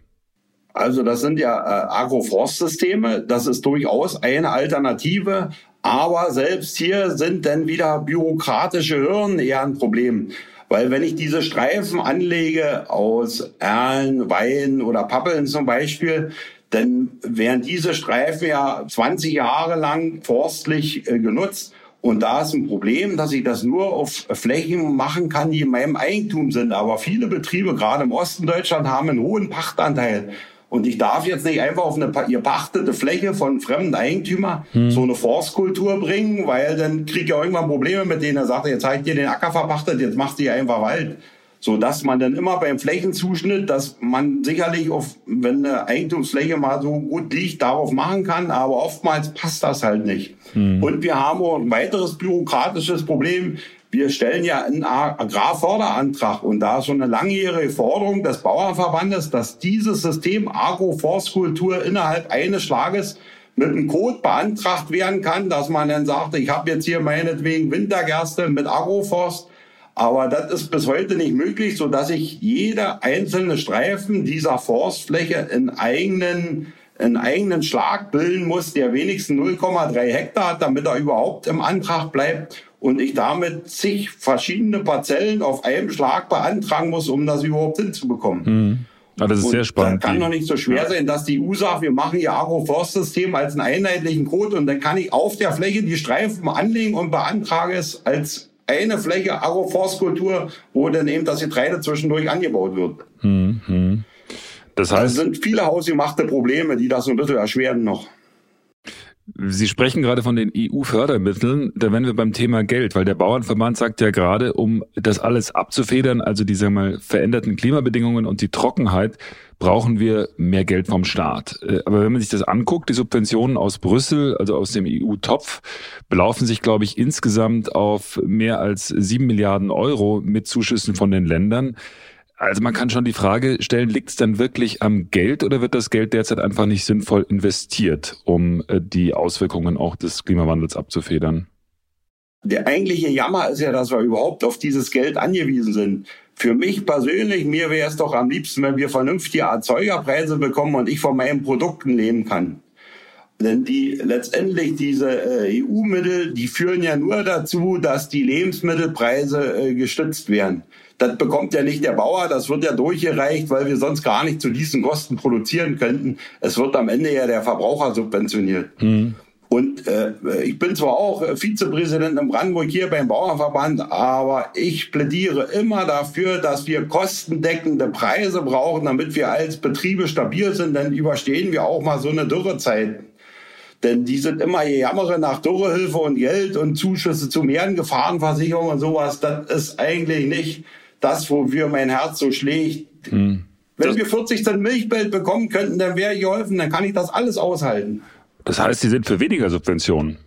Also das sind ja äh, Agroforstsysteme. Das ist durchaus eine Alternative. Aber selbst hier sind dann wieder bürokratische Hürden eher ein Problem. Weil wenn ich diese Streifen anlege aus Erlen, Wein oder Pappeln zum Beispiel, dann werden diese Streifen ja 20 Jahre lang forstlich äh, genutzt. Und da ist ein Problem, dass ich das nur auf Flächen machen kann, die in meinem Eigentum sind. Aber viele Betriebe, gerade im Osten Deutschland, haben einen hohen Pachtanteil. Und ich darf jetzt nicht einfach auf eine gepachtete Fläche von fremden Eigentümer hm. so eine Forstkultur bringen, weil dann kriege ich ja irgendwann Probleme mit denen. Er sagt, jetzt habe ich dir den Acker verpachtet, jetzt machst du hier einfach Wald. So dass man dann immer beim Flächenzuschnitt, dass man sicherlich auf, wenn eine Eigentumsfläche mal so gut liegt, darauf machen kann, aber oftmals passt das halt nicht. Hm. Und wir haben auch ein weiteres bürokratisches Problem wir stellen ja einen Agrarförderantrag und da ist schon eine langjährige Forderung des Bauernverbandes, dass dieses System Agroforstkultur innerhalb eines Schlages mit einem Code beantragt werden kann, dass man dann sagt, ich habe jetzt hier meinetwegen Wintergerste mit Agroforst, aber das ist bis heute nicht möglich, so dass ich jede einzelne Streifen dieser Forstfläche in eigenen einen eigenen Schlag bilden muss, der wenigstens 0,3 Hektar hat, damit er überhaupt im Antrag bleibt und ich damit zig verschiedene Parzellen auf einem Schlag beantragen muss, um das überhaupt hinzubekommen. Mhm. Ja, das ist und sehr spannend. kann doch nicht so schwer ja. sein, dass die EU sagt, wir machen hier Agroforstsystem als einen einheitlichen Code und dann kann ich auf der Fläche die Streifen anlegen und beantrage es als eine Fläche Agroforstkultur, wo dann eben das Getreide zwischendurch angebaut wird. Mhm. Das heißt, das sind viele hausgemachte Probleme, die das ein bisschen erschweren noch. Sie sprechen gerade von den EU-Fördermitteln. Da wären wir beim Thema Geld, weil der Bauernverband sagt ja gerade, um das alles abzufedern, also diese mal veränderten Klimabedingungen und die Trockenheit, brauchen wir mehr Geld vom Staat. Äh, aber wenn man sich das anguckt, die Subventionen aus Brüssel, also aus dem EU-Topf, belaufen sich, glaube ich, insgesamt auf mehr als sieben Milliarden Euro mit Zuschüssen von den Ländern. Also man kann schon die Frage stellen, liegt es dann wirklich am Geld oder wird das Geld derzeit einfach nicht sinnvoll investiert, um äh, die Auswirkungen auch des Klimawandels abzufedern? Der eigentliche Jammer ist ja, dass wir überhaupt auf dieses Geld angewiesen sind. Für mich persönlich, mir wäre es doch am liebsten, wenn wir vernünftige Erzeugerpreise bekommen und ich von meinen Produkten leben kann. Denn die letztendlich diese äh, EU-Mittel, die führen ja nur dazu, dass die Lebensmittelpreise äh, gestützt werden. Das bekommt ja nicht der Bauer, das wird ja durchgereicht, weil wir sonst gar nicht zu diesen Kosten produzieren könnten. Es wird am Ende ja der Verbraucher subventioniert. Mhm. Und äh, ich bin zwar auch Vizepräsident in Brandenburg hier beim Bauernverband, aber ich plädiere immer dafür, dass wir kostendeckende Preise brauchen, damit wir als Betriebe stabil sind, dann überstehen wir auch mal so eine Dürrezeit. Denn die sind immer Jammere nach Dürrehilfe und Geld und Zuschüsse zu mehreren Gefahrenversicherungen und sowas. Das ist eigentlich nicht das, wofür mein Herz so schlägt. Hm. Wenn das wir 40 Cent Milchbeld bekommen könnten, dann wäre ich geholfen, dann kann ich das alles aushalten. Das heißt, Sie sind für weniger Subventionen?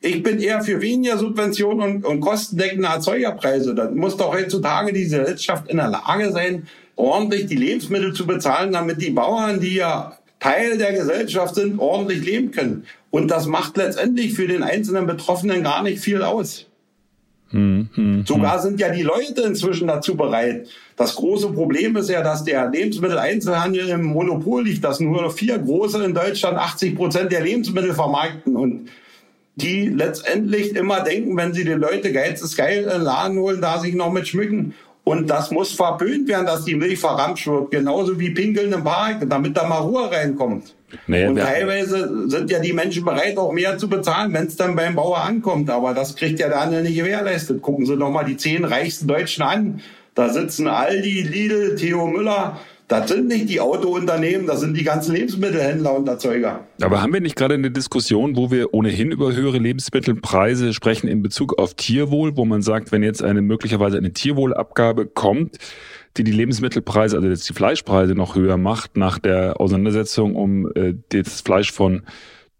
Ich bin eher für weniger Subventionen und, und kostendeckende Erzeugerpreise. Da muss doch heutzutage diese Wirtschaft in der Lage sein, ordentlich die Lebensmittel zu bezahlen, damit die Bauern, die ja Teil der Gesellschaft sind, ordentlich leben können. Und das macht letztendlich für den einzelnen Betroffenen gar nicht viel aus. Hm, hm, Sogar sind ja die Leute inzwischen dazu bereit. Das große Problem ist ja, dass der Lebensmitteleinzelhandel im Monopol liegt, dass nur vier große in Deutschland 80 Prozent der Lebensmittel vermarkten und die letztendlich immer denken, wenn sie die Leute Geiz ist geil in den Laden holen, da sich noch mit schmücken. Und das muss verböhnt werden, dass die Milch verramscht wird, genauso wie Pinkeln im Park, damit da mal Ruhe reinkommt. Naja, und teilweise sind ja die Menschen bereit, auch mehr zu bezahlen, wenn es dann beim Bauer ankommt. Aber das kriegt ja der andere nicht gewährleistet. Gucken Sie doch mal die zehn reichsten Deutschen an. Da sitzen Aldi, Lidl, Theo Müller. Das sind nicht die Autounternehmen, das sind die ganzen Lebensmittelhändler und Erzeuger. Aber haben wir nicht gerade eine Diskussion, wo wir ohnehin über höhere Lebensmittelpreise sprechen in Bezug auf Tierwohl, wo man sagt, wenn jetzt eine möglicherweise eine Tierwohlabgabe kommt, die die Lebensmittelpreise, also jetzt die Fleischpreise noch höher macht nach der Auseinandersetzung um äh, das Fleisch von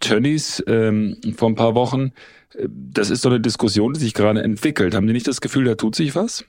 Tönnies ähm, vor ein paar Wochen. Das ist doch eine Diskussion, die sich gerade entwickelt. Haben Sie nicht das Gefühl, da tut sich was?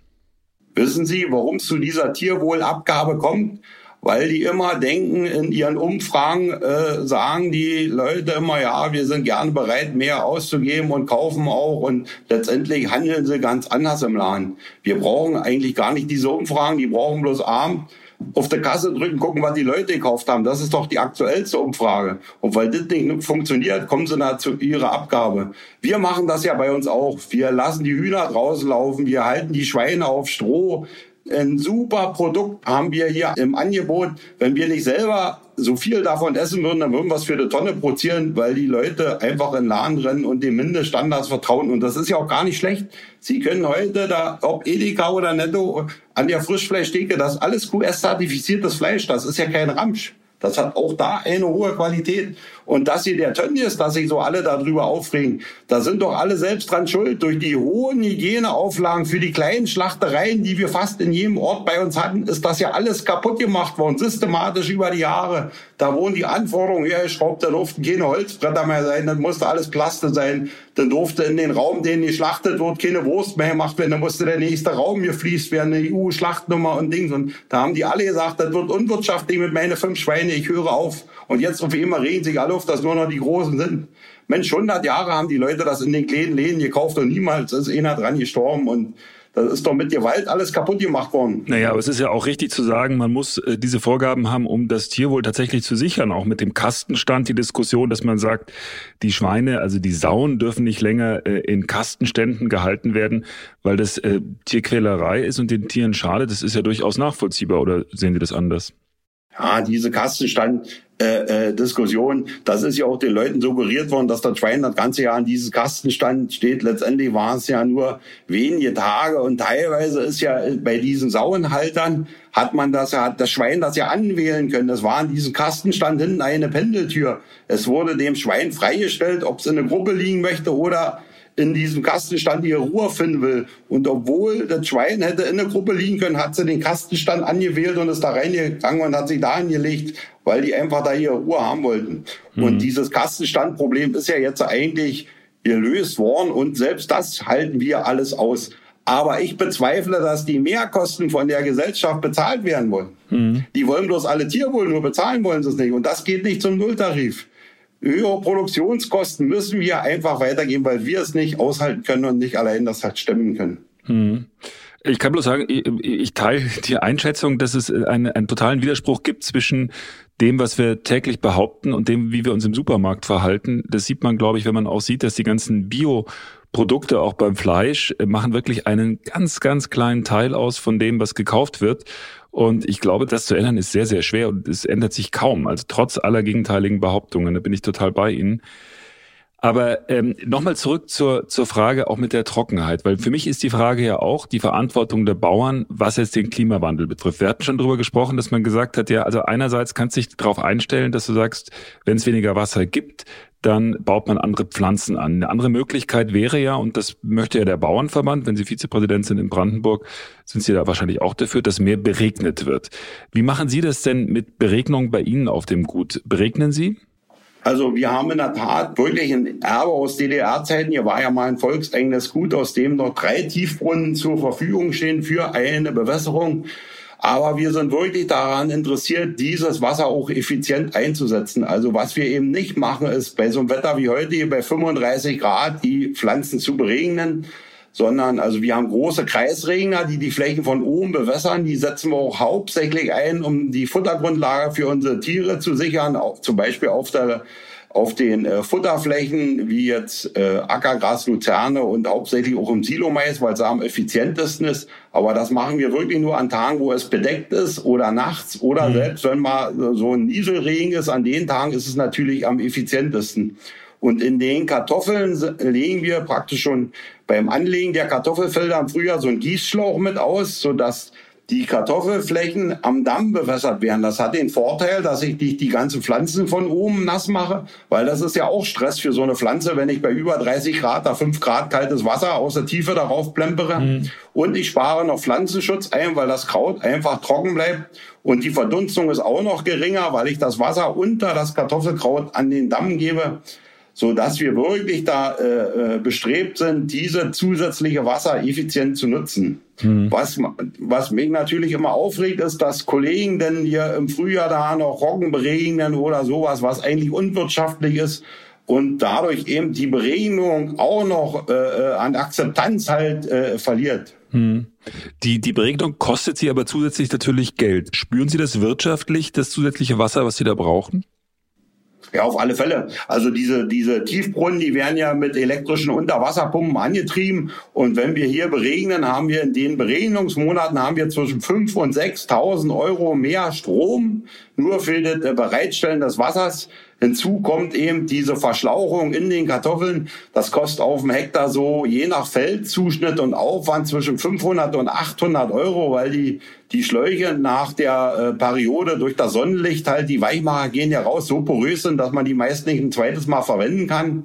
Wissen Sie, warum es zu dieser Tierwohlabgabe kommt? Weil die immer denken, in ihren Umfragen äh, sagen die Leute immer, ja, wir sind gerne bereit, mehr auszugeben und kaufen auch und letztendlich handeln sie ganz anders im Laden. Wir brauchen eigentlich gar nicht diese Umfragen, die brauchen bloß Arm auf der Kasse drücken, gucken, was die Leute gekauft haben. Das ist doch die aktuellste Umfrage. Und weil das nicht funktioniert, kommen sie da zu ihrer Abgabe. Wir machen das ja bei uns auch. Wir lassen die Hühner draußen laufen, wir halten die Schweine auf Stroh, ein super Produkt haben wir hier im Angebot. Wenn wir nicht selber so viel davon essen würden, dann würden wir es für eine Tonne produzieren, weil die Leute einfach in den Laden rennen und den Mindeststandards vertrauen. Und das ist ja auch gar nicht schlecht. Sie können heute da, ob Edeka oder Netto, an der Frischfleischtheke, das ist alles QS-zertifiziertes Fleisch. Das ist ja kein Ramsch. Das hat auch da eine hohe Qualität. Und dass hier der Tönnies, dass sich so alle darüber aufregen, da sind doch alle selbst dran schuld. Durch die hohen Hygieneauflagen für die kleinen Schlachtereien, die wir fast in jedem Ort bei uns hatten, ist das ja alles kaputt gemacht worden, systematisch über die Jahre. Da wurden die Anforderungen hergeschraubt, da durften keine Holzbretter mehr sein, dann musste alles Plaste sein. Dann durfte in den Raum, den geschlachtet wird, keine Wurst mehr gemacht werden. Dann musste der nächste Raum gefließt werden, eine EU-Schlachtnummer und Dings. Und da haben die alle gesagt, das wird unwirtschaftlich mit meinen fünf Schweine, ich höre auf. Und jetzt auf immer regen sich alle auf, dass nur noch die Großen sind. Mensch, 100 Jahre haben die Leute das in den kleinen Läden gekauft und niemals ist einer dran gestorben und das ist doch mit Gewalt alles kaputt gemacht worden. Naja, aber es ist ja auch richtig zu sagen, man muss äh, diese Vorgaben haben, um das Tierwohl tatsächlich zu sichern. Auch mit dem Kastenstand die Diskussion, dass man sagt, die Schweine, also die Sauen dürfen nicht länger äh, in Kastenständen gehalten werden, weil das äh, Tierquälerei ist und den Tieren schadet. Das ist ja durchaus nachvollziehbar. Oder sehen Sie das anders? Ja, diese Kastenstand, äh, äh, Diskussion, das ist ja auch den Leuten suggeriert worden, dass das Schwein das ganze Jahr an dieses Kastenstand steht. Letztendlich waren es ja nur wenige Tage und teilweise ist ja bei diesen Sauenhaltern hat man das ja, hat das Schwein das ja anwählen können. Das war an diesem Kastenstand hinten eine Pendeltür. Es wurde dem Schwein freigestellt, ob es in eine Gruppe liegen möchte oder in diesem Kastenstand ihre Ruhe finden will. Und obwohl das Schwein hätte in der Gruppe liegen können, hat sie den Kastenstand angewählt und ist da reingegangen und hat sich da angelegt, weil die einfach da ihre Ruhe haben wollten. Mhm. Und dieses Kastenstandproblem ist ja jetzt eigentlich gelöst worden und selbst das halten wir alles aus. Aber ich bezweifle, dass die Mehrkosten von der Gesellschaft bezahlt werden wollen. Mhm. Die wollen bloß alle Tierwohl, nur bezahlen wollen sie es nicht. Und das geht nicht zum Nulltarif höhere Produktionskosten müssen wir einfach weitergeben, weil wir es nicht aushalten können und nicht allein das halt stemmen können. Hm. Ich kann bloß sagen, ich, ich teile die Einschätzung, dass es einen, einen totalen Widerspruch gibt zwischen dem, was wir täglich behaupten und dem, wie wir uns im Supermarkt verhalten. Das sieht man, glaube ich, wenn man auch sieht, dass die ganzen Bio Produkte auch beim Fleisch äh, machen wirklich einen ganz, ganz kleinen Teil aus von dem, was gekauft wird. Und ich glaube, das zu ändern ist sehr, sehr schwer und es ändert sich kaum. Also trotz aller gegenteiligen Behauptungen, da bin ich total bei Ihnen. Aber ähm, nochmal zurück zur, zur Frage auch mit der Trockenheit, weil für mich ist die Frage ja auch die Verantwortung der Bauern, was jetzt den Klimawandel betrifft. Wir hatten schon darüber gesprochen, dass man gesagt hat, ja, also einerseits kannst du dich darauf einstellen, dass du sagst, wenn es weniger Wasser gibt, dann baut man andere Pflanzen an. Eine andere Möglichkeit wäre ja, und das möchte ja der Bauernverband, wenn Sie Vizepräsident sind in Brandenburg, sind Sie da wahrscheinlich auch dafür, dass mehr beregnet wird. Wie machen Sie das denn mit Beregnung bei Ihnen auf dem Gut? Beregnen Sie? Also wir haben in der Tat wirklich ein Erbe aus DDR-Zeiten. Hier war ja mal ein volksenges Gut, aus dem noch drei Tiefbrunnen zur Verfügung stehen für eine Bewässerung. Aber wir sind wirklich daran interessiert, dieses Wasser auch effizient einzusetzen. Also was wir eben nicht machen, ist bei so einem Wetter wie heute, bei 35 Grad, die Pflanzen zu beregnen, sondern also wir haben große Kreisregner, die die Flächen von oben bewässern. Die setzen wir auch hauptsächlich ein, um die Futtergrundlage für unsere Tiere zu sichern, auch zum Beispiel auf der auf den äh, Futterflächen wie jetzt äh, Ackergras, Luzerne und hauptsächlich auch im Silomais, weil es am effizientesten ist. Aber das machen wir wirklich nur an Tagen, wo es bedeckt ist oder nachts oder mhm. selbst wenn mal so ein Nieselregen ist, an den Tagen ist es natürlich am effizientesten. Und in den Kartoffeln legen wir praktisch schon beim Anlegen der Kartoffelfelder im Frühjahr so einen Gießschlauch mit aus, sodass die Kartoffelflächen am Damm bewässert werden. Das hat den Vorteil, dass ich nicht die ganzen Pflanzen von oben nass mache, weil das ist ja auch Stress für so eine Pflanze, wenn ich bei über 30 Grad da 5 Grad kaltes Wasser aus der Tiefe darauf plempere. Mhm. Und ich spare noch Pflanzenschutz ein, weil das Kraut einfach trocken bleibt. Und die Verdunstung ist auch noch geringer, weil ich das Wasser unter das Kartoffelkraut an den Damm gebe so dass wir wirklich da äh, äh, bestrebt sind, diese zusätzliche Wasser effizient zu nutzen. Mhm. Was, was mich natürlich immer aufregt, ist, dass Kollegen denn hier im Frühjahr da noch Roggen beregnen oder sowas, was eigentlich unwirtschaftlich ist und dadurch eben die Beregnung auch noch äh, äh an Akzeptanz halt äh, verliert. Hm. Die, die Beregnung kostet Sie aber zusätzlich natürlich Geld. Spüren Sie das wirtschaftlich, das zusätzliche Wasser, was Sie da brauchen? Ja, auf alle Fälle. Also diese, diese Tiefbrunnen, die werden ja mit elektrischen Unterwasserpumpen angetrieben. Und wenn wir hier beregnen, haben wir in den Beregnungsmonaten haben wir zwischen 5.000 und 6.000 Euro mehr Strom nur für das Bereitstellen des Wassers. Hinzu kommt eben diese Verschlauchung in den Kartoffeln. Das kostet auf dem Hektar so je nach Feldzuschnitt und Aufwand zwischen 500 und 800 Euro, weil die, die Schläuche nach der äh, Periode durch das Sonnenlicht halt, die Weichmacher gehen ja raus, so porös sind, dass man die meist nicht ein zweites Mal verwenden kann.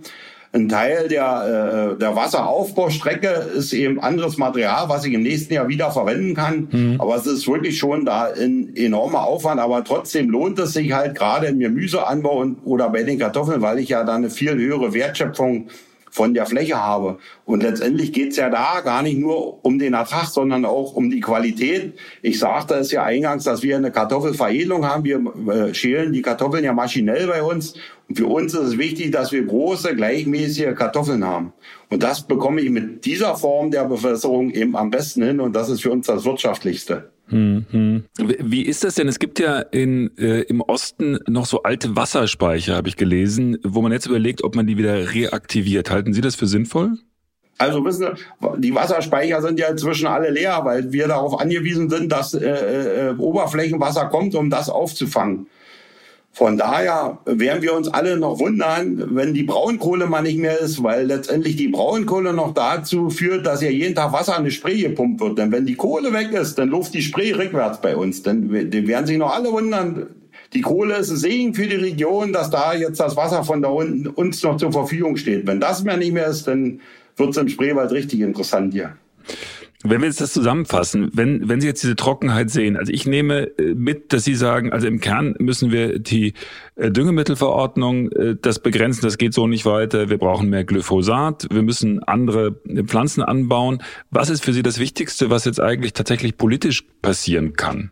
Ein Teil der, äh, der Wasseraufbaustrecke ist eben anderes Material, was ich im nächsten Jahr wieder verwenden kann. Mhm. Aber es ist wirklich schon da ein enormer Aufwand. Aber trotzdem lohnt es sich halt gerade im Gemüseanbau und, oder bei den Kartoffeln, weil ich ja da eine viel höhere Wertschöpfung von der Fläche habe. Und letztendlich geht's ja da gar nicht nur um den Ertrag, sondern auch um die Qualität. Ich sagte es ja eingangs, dass wir eine Kartoffelveredelung haben. Wir äh, schälen die Kartoffeln ja maschinell bei uns. Und für uns ist es wichtig, dass wir große, gleichmäßige Kartoffeln haben. Und das bekomme ich mit dieser Form der Bewässerung eben am besten hin. Und das ist für uns das Wirtschaftlichste. Hm, Wie ist das denn? Es gibt ja in, äh, im Osten noch so alte Wasserspeicher, habe ich gelesen, wo man jetzt überlegt, ob man die wieder reaktiviert. Halten Sie das für sinnvoll? Also wissen Sie, die Wasserspeicher sind ja inzwischen alle leer, weil wir darauf angewiesen sind, dass äh, äh, Oberflächenwasser kommt, um das aufzufangen. Von daher werden wir uns alle noch wundern, wenn die Braunkohle mal nicht mehr ist, weil letztendlich die Braunkohle noch dazu führt, dass ja jeden Tag Wasser an die Spree gepumpt wird. Denn wenn die Kohle weg ist, dann läuft die Spree rückwärts bei uns. Dann die werden sich noch alle wundern. Die Kohle ist ein Segen für die Region, dass da jetzt das Wasser von da unten uns noch zur Verfügung steht. Wenn das mehr nicht mehr ist, dann wird es im Spreewald richtig interessant hier. Wenn wir jetzt das zusammenfassen, wenn, wenn Sie jetzt diese Trockenheit sehen, also ich nehme äh, mit, dass Sie sagen, also im Kern müssen wir die äh, Düngemittelverordnung äh, das begrenzen, das geht so nicht weiter, wir brauchen mehr Glyphosat, wir müssen andere Pflanzen anbauen. Was ist für Sie das Wichtigste, was jetzt eigentlich tatsächlich politisch passieren kann?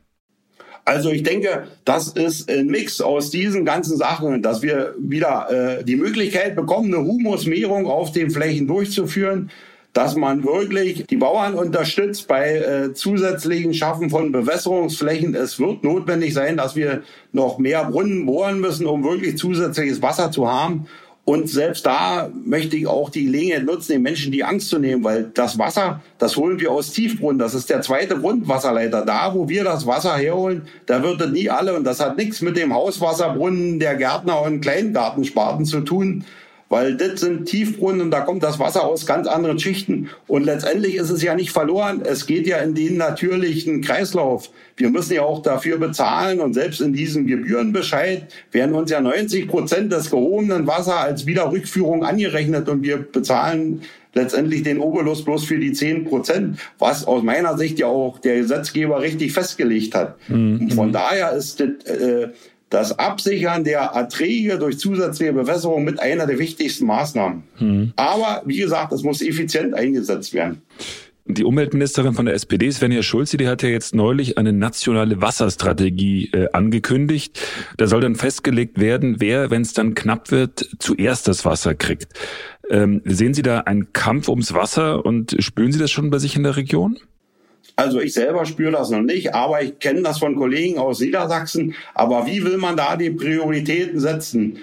Also ich denke, das ist ein Mix aus diesen ganzen Sachen, dass wir wieder äh, die Möglichkeit bekommen, eine Humusmehrung auf den Flächen durchzuführen, dass man wirklich die Bauern unterstützt bei äh, zusätzlichen Schaffen von Bewässerungsflächen. Es wird notwendig sein, dass wir noch mehr Brunnen bohren müssen, um wirklich zusätzliches Wasser zu haben. Und selbst da möchte ich auch die Gelegenheit nutzen, den Menschen die Angst zu nehmen, weil das Wasser, das holen wir aus Tiefbrunnen. Das ist der zweite Grundwasserleiter. Da, wo wir das Wasser herholen, da wird es nie alle. Und das hat nichts mit dem Hauswasserbrunnen der Gärtner und Kleingartensparten zu tun, weil das sind Tiefbrunnen und da kommt das Wasser aus ganz anderen Schichten. Und letztendlich ist es ja nicht verloren. Es geht ja in den natürlichen Kreislauf. Wir müssen ja auch dafür bezahlen und selbst in diesem Gebührenbescheid werden uns ja 90 Prozent des gehobenen Wasser als Wiederrückführung angerechnet und wir bezahlen letztendlich den Obolus bloß für die 10 Prozent, was aus meiner Sicht ja auch der Gesetzgeber richtig festgelegt hat. Mhm. Von daher ist das, äh, das Absichern der Erträge durch zusätzliche Bewässerung mit einer der wichtigsten Maßnahmen. Mhm. Aber wie gesagt, es muss effizient eingesetzt werden. Die Umweltministerin von der SPD, Svenja Schulze, die hat ja jetzt neulich eine nationale Wasserstrategie äh, angekündigt. Da soll dann festgelegt werden, wer, wenn es dann knapp wird, zuerst das Wasser kriegt. Ähm, sehen Sie da einen Kampf ums Wasser und spüren Sie das schon bei sich in der Region? Also ich selber spüre das noch nicht, aber ich kenne das von Kollegen aus Niedersachsen. Aber wie will man da die Prioritäten setzen?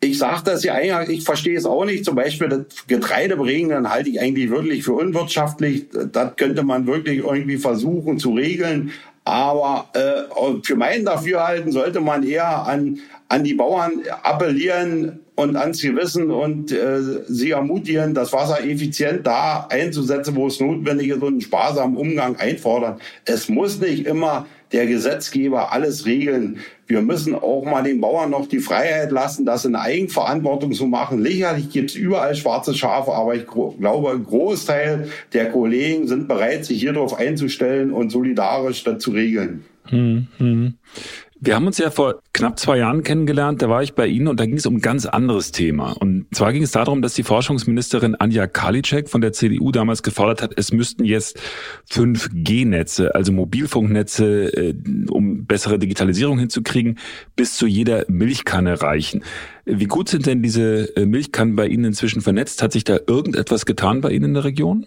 Ich sage das ja eigentlich, ich verstehe es auch nicht. Zum Beispiel das Getreidebringen, dann halte ich eigentlich wirklich für unwirtschaftlich. Das könnte man wirklich irgendwie versuchen zu regeln. Aber äh, für mein Dafürhalten sollte man eher an, an die Bauern appellieren, und ans Gewissen und äh, sie ermutigen, das Wasser effizient da einzusetzen, wo es notwendig ist und einen sparsamen Umgang einfordern. Es muss nicht immer der Gesetzgeber alles regeln. Wir müssen auch mal den Bauern noch die Freiheit lassen, das in Eigenverantwortung zu machen. Sicherlich gibt es überall schwarze Schafe, aber ich glaube, ein Großteil der Kollegen sind bereit, sich hier darauf einzustellen und solidarisch das zu regeln. Hm, hm. Wir haben uns ja vor knapp zwei Jahren kennengelernt, da war ich bei Ihnen und da ging es um ein ganz anderes Thema. Und zwar ging es darum, dass die Forschungsministerin Anja Karliczek von der CDU damals gefordert hat, es müssten jetzt 5G-Netze, also Mobilfunknetze, äh, um bessere Digitalisierung hinzukriegen, bis zu jeder Milchkanne reichen. Wie gut sind denn diese äh, Milchkannen bei Ihnen inzwischen vernetzt? Hat sich da irgendetwas getan bei Ihnen in der Region?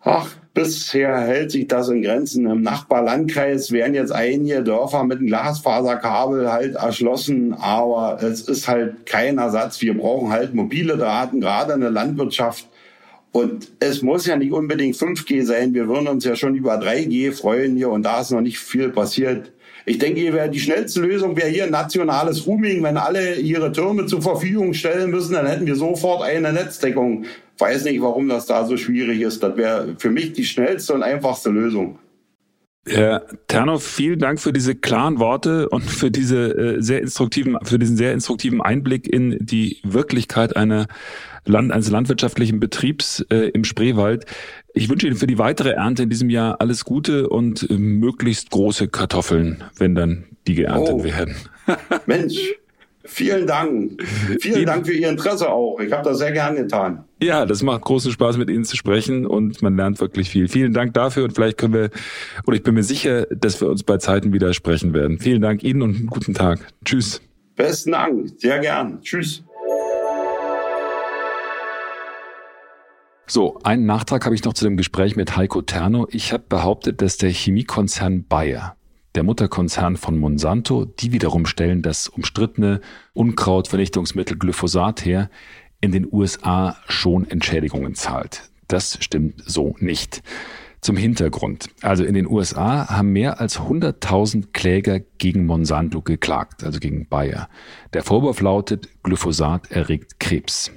Ach, bisher hält sich das in Grenzen. Im Nachbarlandkreis werden jetzt einige Dörfer mit einem Glasfaserkabel halt erschlossen, aber es ist halt kein Ersatz. Wir brauchen halt mobile Daten, gerade in der Landwirtschaft. Und es muss ja nicht unbedingt 5G sein. Wir würden uns ja schon über 3G freuen hier und da ist noch nicht viel passiert. Ich denke, die schnellste Lösung wäre hier nationales Rooming. Wenn alle ihre Türme zur Verfügung stellen müssen, dann hätten wir sofort eine Netzdeckung weiß nicht, warum das da so schwierig ist. Das wäre für mich die schnellste und einfachste Lösung. Herr Ternow, vielen Dank für diese klaren Worte und für diese äh, sehr instruktiven, für diesen sehr instruktiven Einblick in die Wirklichkeit einer Land, eines landwirtschaftlichen Betriebs äh, im Spreewald. Ich wünsche Ihnen für die weitere Ernte in diesem Jahr alles Gute und möglichst große Kartoffeln, wenn dann die geerntet oh. werden. [laughs] Mensch, Vielen Dank. Vielen Dank für Ihr Interesse auch. Ich habe das sehr gern getan. Ja, das macht großen Spaß, mit Ihnen zu sprechen und man lernt wirklich viel. Vielen Dank dafür und vielleicht können wir, oder ich bin mir sicher, dass wir uns bei Zeiten wieder sprechen werden. Vielen Dank Ihnen und einen guten Tag. Tschüss. Besten Dank. Sehr gern. Tschüss. So, einen Nachtrag habe ich noch zu dem Gespräch mit Heiko Terno. Ich habe behauptet, dass der Chemiekonzern Bayer der Mutterkonzern von Monsanto, die wiederum stellen das umstrittene Unkrautvernichtungsmittel Glyphosat her, in den USA schon Entschädigungen zahlt. Das stimmt so nicht. Zum Hintergrund. Also in den USA haben mehr als 100.000 Kläger gegen Monsanto geklagt, also gegen Bayer. Der Vorwurf lautet, Glyphosat erregt Krebs.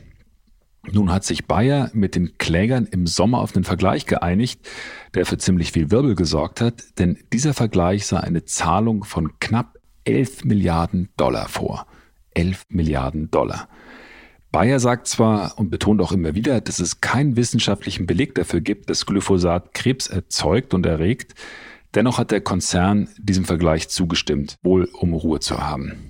Nun hat sich Bayer mit den Klägern im Sommer auf einen Vergleich geeinigt, der für ziemlich viel Wirbel gesorgt hat, denn dieser Vergleich sah eine Zahlung von knapp 11 Milliarden Dollar vor. 11 Milliarden Dollar. Bayer sagt zwar und betont auch immer wieder, dass es keinen wissenschaftlichen Beleg dafür gibt, dass Glyphosat Krebs erzeugt und erregt, dennoch hat der Konzern diesem Vergleich zugestimmt, wohl um Ruhe zu haben.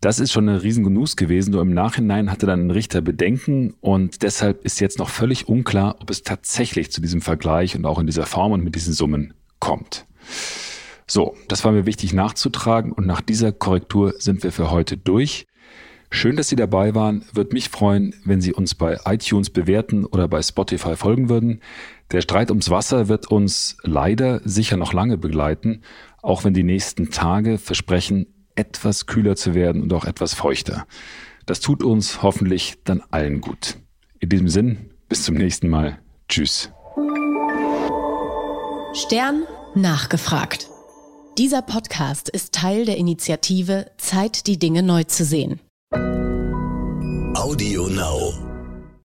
Das ist schon eine Riesengenuss gewesen. Nur im Nachhinein hatte dann ein Richter Bedenken und deshalb ist jetzt noch völlig unklar, ob es tatsächlich zu diesem Vergleich und auch in dieser Form und mit diesen Summen kommt. So, das war mir wichtig nachzutragen und nach dieser Korrektur sind wir für heute durch. Schön, dass Sie dabei waren. Würde mich freuen, wenn Sie uns bei iTunes bewerten oder bei Spotify folgen würden. Der Streit ums Wasser wird uns leider sicher noch lange begleiten, auch wenn die nächsten Tage versprechen, etwas kühler zu werden und auch etwas feuchter. Das tut uns hoffentlich dann allen gut. In diesem Sinn, bis zum nächsten Mal. Tschüss. Stern nachgefragt. Dieser Podcast ist Teil der Initiative Zeit, die Dinge neu zu sehen. Audio Now.